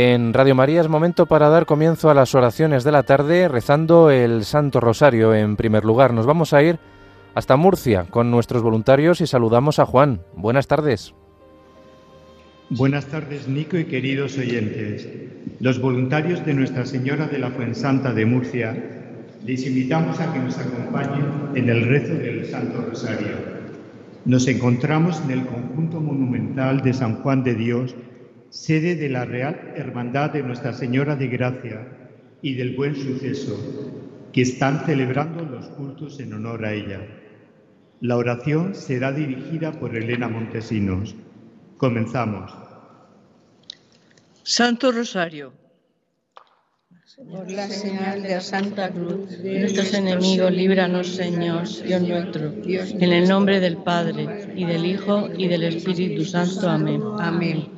En Radio María es momento para dar comienzo a las oraciones de la tarde rezando el Santo Rosario en primer lugar. Nos vamos a ir hasta Murcia con nuestros voluntarios y saludamos a Juan. Buenas tardes. Buenas tardes, Nico y queridos oyentes. Los voluntarios de Nuestra Señora de la Fuensanta de Murcia les invitamos a que nos acompañen en el rezo del Santo Rosario. Nos encontramos en el conjunto monumental de San Juan de Dios sede de la Real Hermandad de Nuestra Señora de Gracia y del Buen Suceso, que están celebrando los cultos en honor a ella. La oración será dirigida por Elena Montesinos. Comenzamos. Santo Rosario. Por la señal de la Santa Cruz, de nuestros enemigos, líbranos, Señor, Dios nuestro, en el nombre del Padre, y del Hijo, y del Espíritu Santo. Amén. Amén.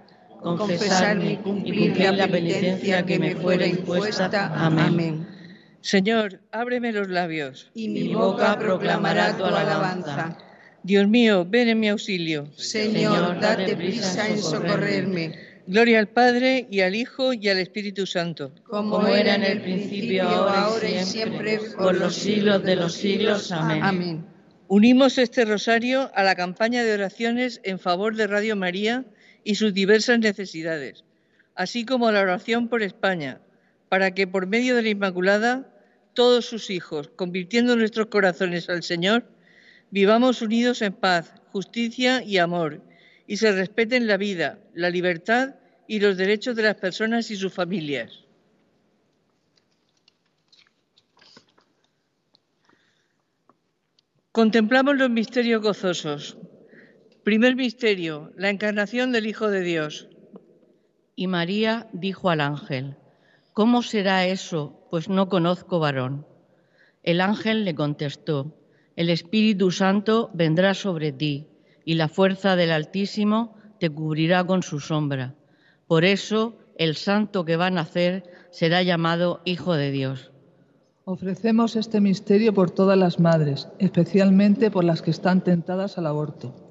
confesarme y cumplir la penitencia que me fuera impuesta. Amén. Señor, ábreme los labios. Y mi boca proclamará tu alabanza. Dios mío, ven en mi auxilio. Señor, date prisa en socorrerme. Gloria al Padre y al Hijo y al Espíritu Santo. Como era en el principio, ahora y siempre, por los siglos de los siglos. Amén. Amén. Unimos este rosario a la campaña de oraciones en favor de Radio María y sus diversas necesidades, así como la oración por España, para que por medio de la Inmaculada todos sus hijos, convirtiendo nuestros corazones al Señor, vivamos unidos en paz, justicia y amor, y se respeten la vida, la libertad y los derechos de las personas y sus familias. Contemplamos los misterios gozosos. Primer misterio, la encarnación del Hijo de Dios. Y María dijo al ángel, ¿cómo será eso? Pues no conozco varón. El ángel le contestó, el Espíritu Santo vendrá sobre ti y la fuerza del Altísimo te cubrirá con su sombra. Por eso el santo que va a nacer será llamado Hijo de Dios. Ofrecemos este misterio por todas las madres, especialmente por las que están tentadas al aborto.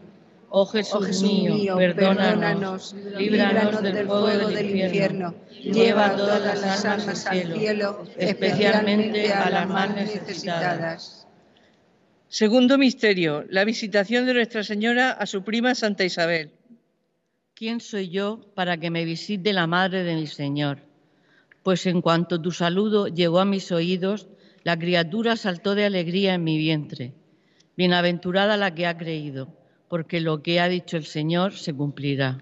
Oh Jesús, mío, perdónanos, líbranos del fuego del infierno, lleva todas las almas al cielo, especialmente a las más necesitadas. Segundo misterio, la visitación de Nuestra Señora a su prima Santa Isabel. ¿Quién soy yo para que me visite la madre de mi Señor? Pues en cuanto tu saludo llegó a mis oídos, la criatura saltó de alegría en mi vientre. Bienaventurada la que ha creído porque lo que ha dicho el Señor se cumplirá.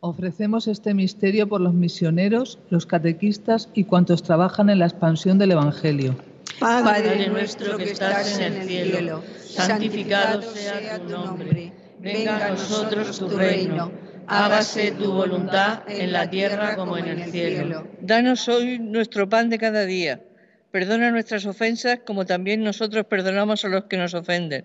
Ofrecemos este misterio por los misioneros, los catequistas y cuantos trabajan en la expansión del Evangelio. Padre nuestro que estás en el cielo, santificado sea tu nombre. Venga a nosotros tu reino. Hágase tu voluntad en la tierra como en el cielo. Danos hoy nuestro pan de cada día. Perdona nuestras ofensas como también nosotros perdonamos a los que nos ofenden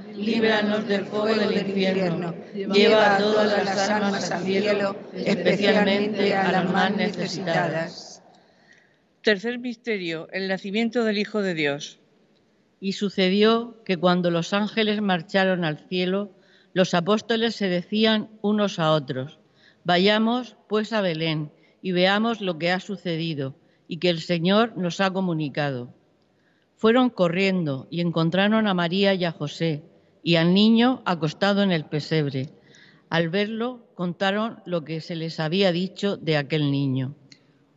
líbranos del fuego del infierno, lleva a todas las almas al cielo, especialmente a las más necesitadas. Tercer misterio, el nacimiento del Hijo de Dios. Y sucedió que cuando los ángeles marcharon al cielo, los apóstoles se decían unos a otros, vayamos pues a Belén y veamos lo que ha sucedido y que el Señor nos ha comunicado. Fueron corriendo y encontraron a María y a José y al niño acostado en el pesebre. Al verlo, contaron lo que se les había dicho de aquel niño.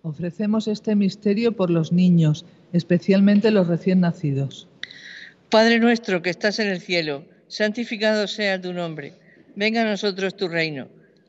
Ofrecemos este misterio por los niños, especialmente los recién nacidos. Padre nuestro que estás en el cielo, santificado sea tu nombre. Venga a nosotros tu reino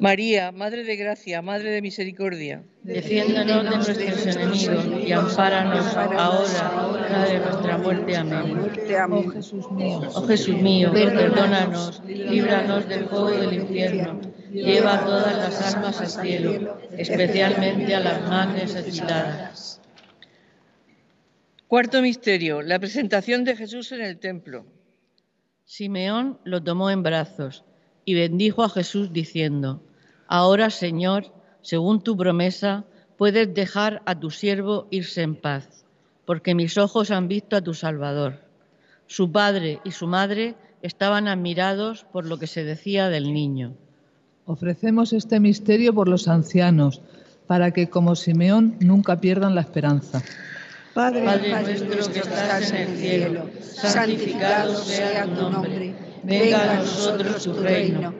María, Madre de Gracia, Madre de Misericordia. Defiéndonos de nuestros enemigos y ampáranos ahora, hora de nuestra muerte. Amén. Oh Jesús mío, Oh Jesús mío, perdónanos, líbranos del fuego del infierno, lleva todas las almas al cielo, especialmente a las más necesitadas. Cuarto misterio, la presentación de Jesús en el templo. Simeón lo tomó en brazos y bendijo a Jesús diciendo, Ahora, Señor, según tu promesa, puedes dejar a tu siervo irse en paz, porque mis ojos han visto a tu Salvador. Su padre y su madre estaban admirados por lo que se decía del niño. ofrecemos este misterio por los ancianos, para que como Simeón nunca pierdan la esperanza. Padre, Padre nuestro que estás en el cielo, santificado sea tu nombre. Venga a nosotros tu reino.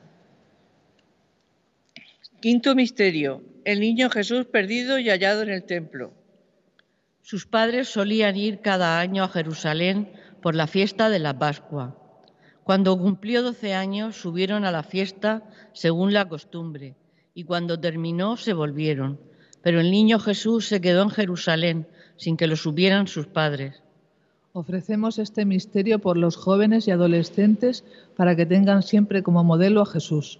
Quinto misterio. El niño Jesús perdido y hallado en el templo. Sus padres solían ir cada año a Jerusalén por la fiesta de la Pascua. Cuando cumplió doce años subieron a la fiesta según la costumbre y cuando terminó se volvieron. Pero el niño Jesús se quedó en Jerusalén sin que lo supieran sus padres. Ofrecemos este misterio por los jóvenes y adolescentes para que tengan siempre como modelo a Jesús.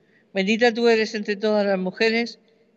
Bendita tú eres entre todas las mujeres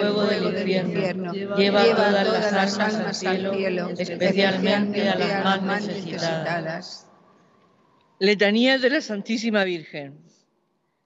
fuego del infierno, lleva todas las almas al cielo, especialmente a las más necesitadas. Letanía de la Santísima Virgen.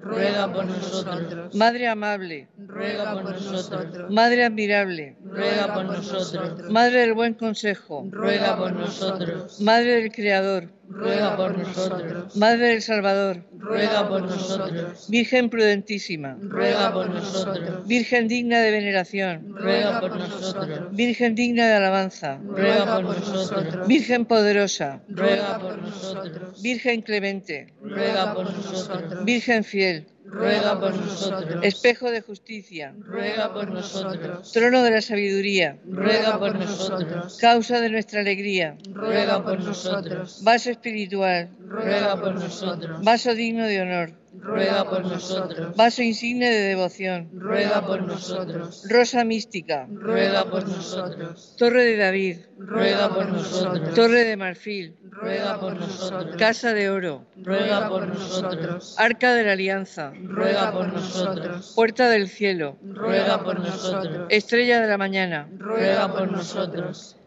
Ruega por nosotros. Madre Amable. Ruega por nosotros. Madre Admirable. Ruega por nosotros. Madre del Buen Consejo. Ruega por nosotros. Madre del Creador. Ruega por nosotros. Madre del Salvador. Ruega por nosotros. Virgen prudentísima, ruega por nosotros. Virgen digna de veneración, ruega por nosotros. Virgen digna de alabanza, ruega por nosotros. Virgen poderosa, ruega por nosotros. Virgen clemente, ruega por nosotros. Virgen fiel, ruega por nosotros. espejo de justicia, ruega por nosotros. trono de la sabiduría, ruega por nosotros. causa de nuestra alegría, ruega por nosotros. vaso espiritual, ruega por nosotros. vaso digno de honor, ruega por nosotros. vaso insigne de devoción, ruega por nosotros. rosa mística, ruega por nosotros. torre de David, ruega por nosotros. torre de marfil, ruega por nosotros. casa de oro, ruega por nosotros. arca de la alianza, ruega por nosotros. puerta del cielo, ruega por nosotros. estrella de la mañana, ruega por nosotros.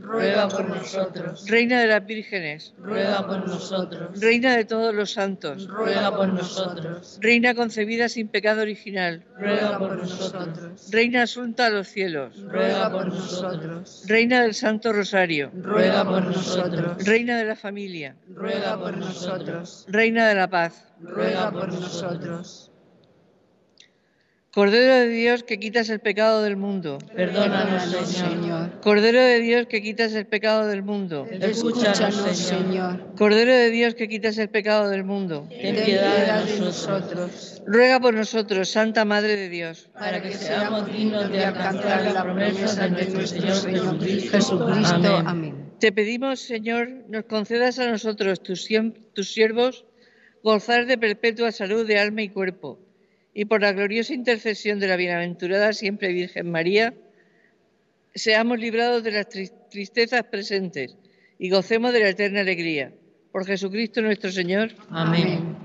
ruega por nosotros. reina de las vírgenes, ruega por nosotros. reina de todos los santos, ruega por nosotros. reina concebida sin pecado original, ruega por nosotros. reina asunta a los cielos, ruega por nosotros. reina del Santo Rosario, ruega por nosotros. reina de la familia, ruega por nosotros. reina de la paz, ruega por nosotros. Cordero de Dios que quitas el pecado del mundo, Perdónanos, Señor. Cordero de Dios que quitas el pecado del mundo, Escúchanos, Señor. Cordero de Dios que quitas el pecado del mundo, Ten piedad de nosotros, ruega por nosotros, Santa Madre de Dios, para que seamos dignos de alcanzar la promesa de nuestro Señor Jesucristo. Amén. Te pedimos, Señor, nos concedas a nosotros, tus, tus siervos, gozar de perpetua salud de alma y cuerpo, y por la gloriosa intercesión de la bienaventurada siempre Virgen María, seamos librados de las tris- tristezas presentes y gocemos de la eterna alegría. Por Jesucristo nuestro Señor, Amén.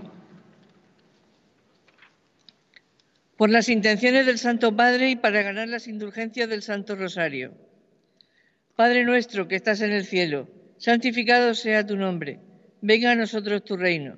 por las intenciones del Santo Padre y para ganar las indulgencias del Santo Rosario. Padre nuestro que estás en el cielo, santificado sea tu nombre. Venga a nosotros tu reino.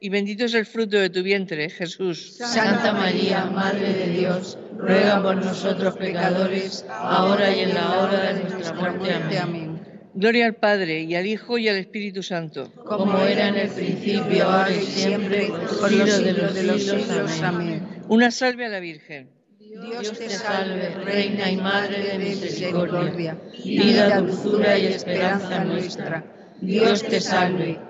y bendito es el fruto de tu vientre, Jesús. Santa María, Madre de Dios, ruega por nosotros pecadores, ahora y en la hora de nuestra muerte. Amén. Gloria al Padre y al Hijo y al Espíritu Santo. Como era en el principio, ahora y siempre, por los siglos de los siglos. Amén. Una salve a la Virgen. Dios te salve, Reina y Madre de misericordia, vida, dulzura y esperanza nuestra. Dios te salve.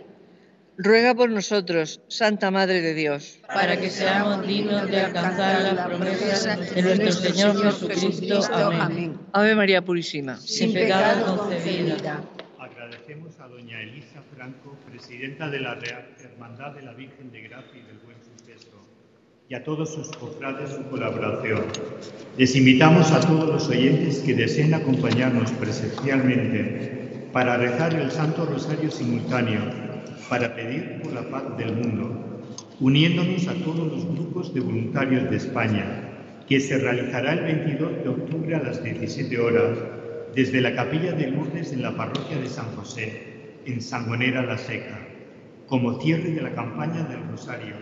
Ruega por nosotros, Santa Madre de Dios. para que seamos dignos de alcanzar las promesas de nuestro Señor Jesucristo. Amén. Ave María Purísima. Sin pecado concebida. Agradecemos a doña Elisa Franco, presidenta de la Real Hermandad de la Virgen de Gracia y del Buen Suceso, y a todos sus cofrades su colaboración. Les invitamos a todos los oyentes que deseen acompañarnos presencialmente para rezar el Santo Rosario simultáneo, para pedir por la paz del mundo, uniéndonos a todos los grupos de voluntarios de España, que se realizará el 22 de octubre a las 17 horas desde la capilla de Lourdes en la parroquia de San José, en Sangonera la Seca, como cierre de la campaña del Rosario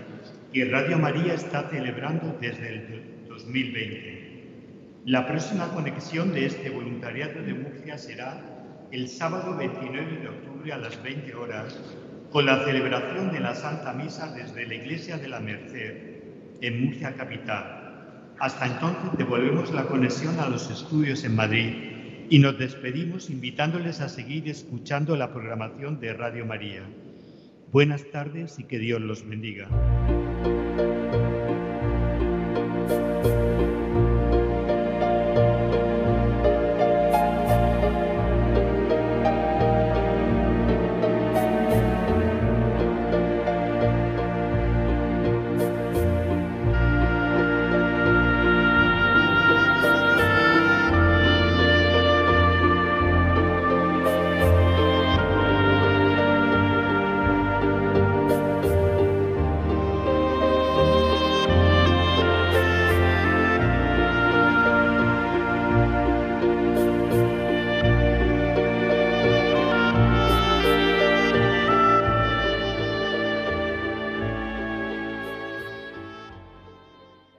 que Radio María está celebrando desde el 2020. La próxima conexión de este voluntariado de Murcia será el sábado 29 de octubre a las 20 horas con la celebración de la Santa Misa desde la Iglesia de la Merced en Murcia Capital. Hasta entonces devolvemos la conexión a los estudios en Madrid y nos despedimos invitándoles a seguir escuchando la programación de Radio María. Buenas tardes y que Dios los bendiga.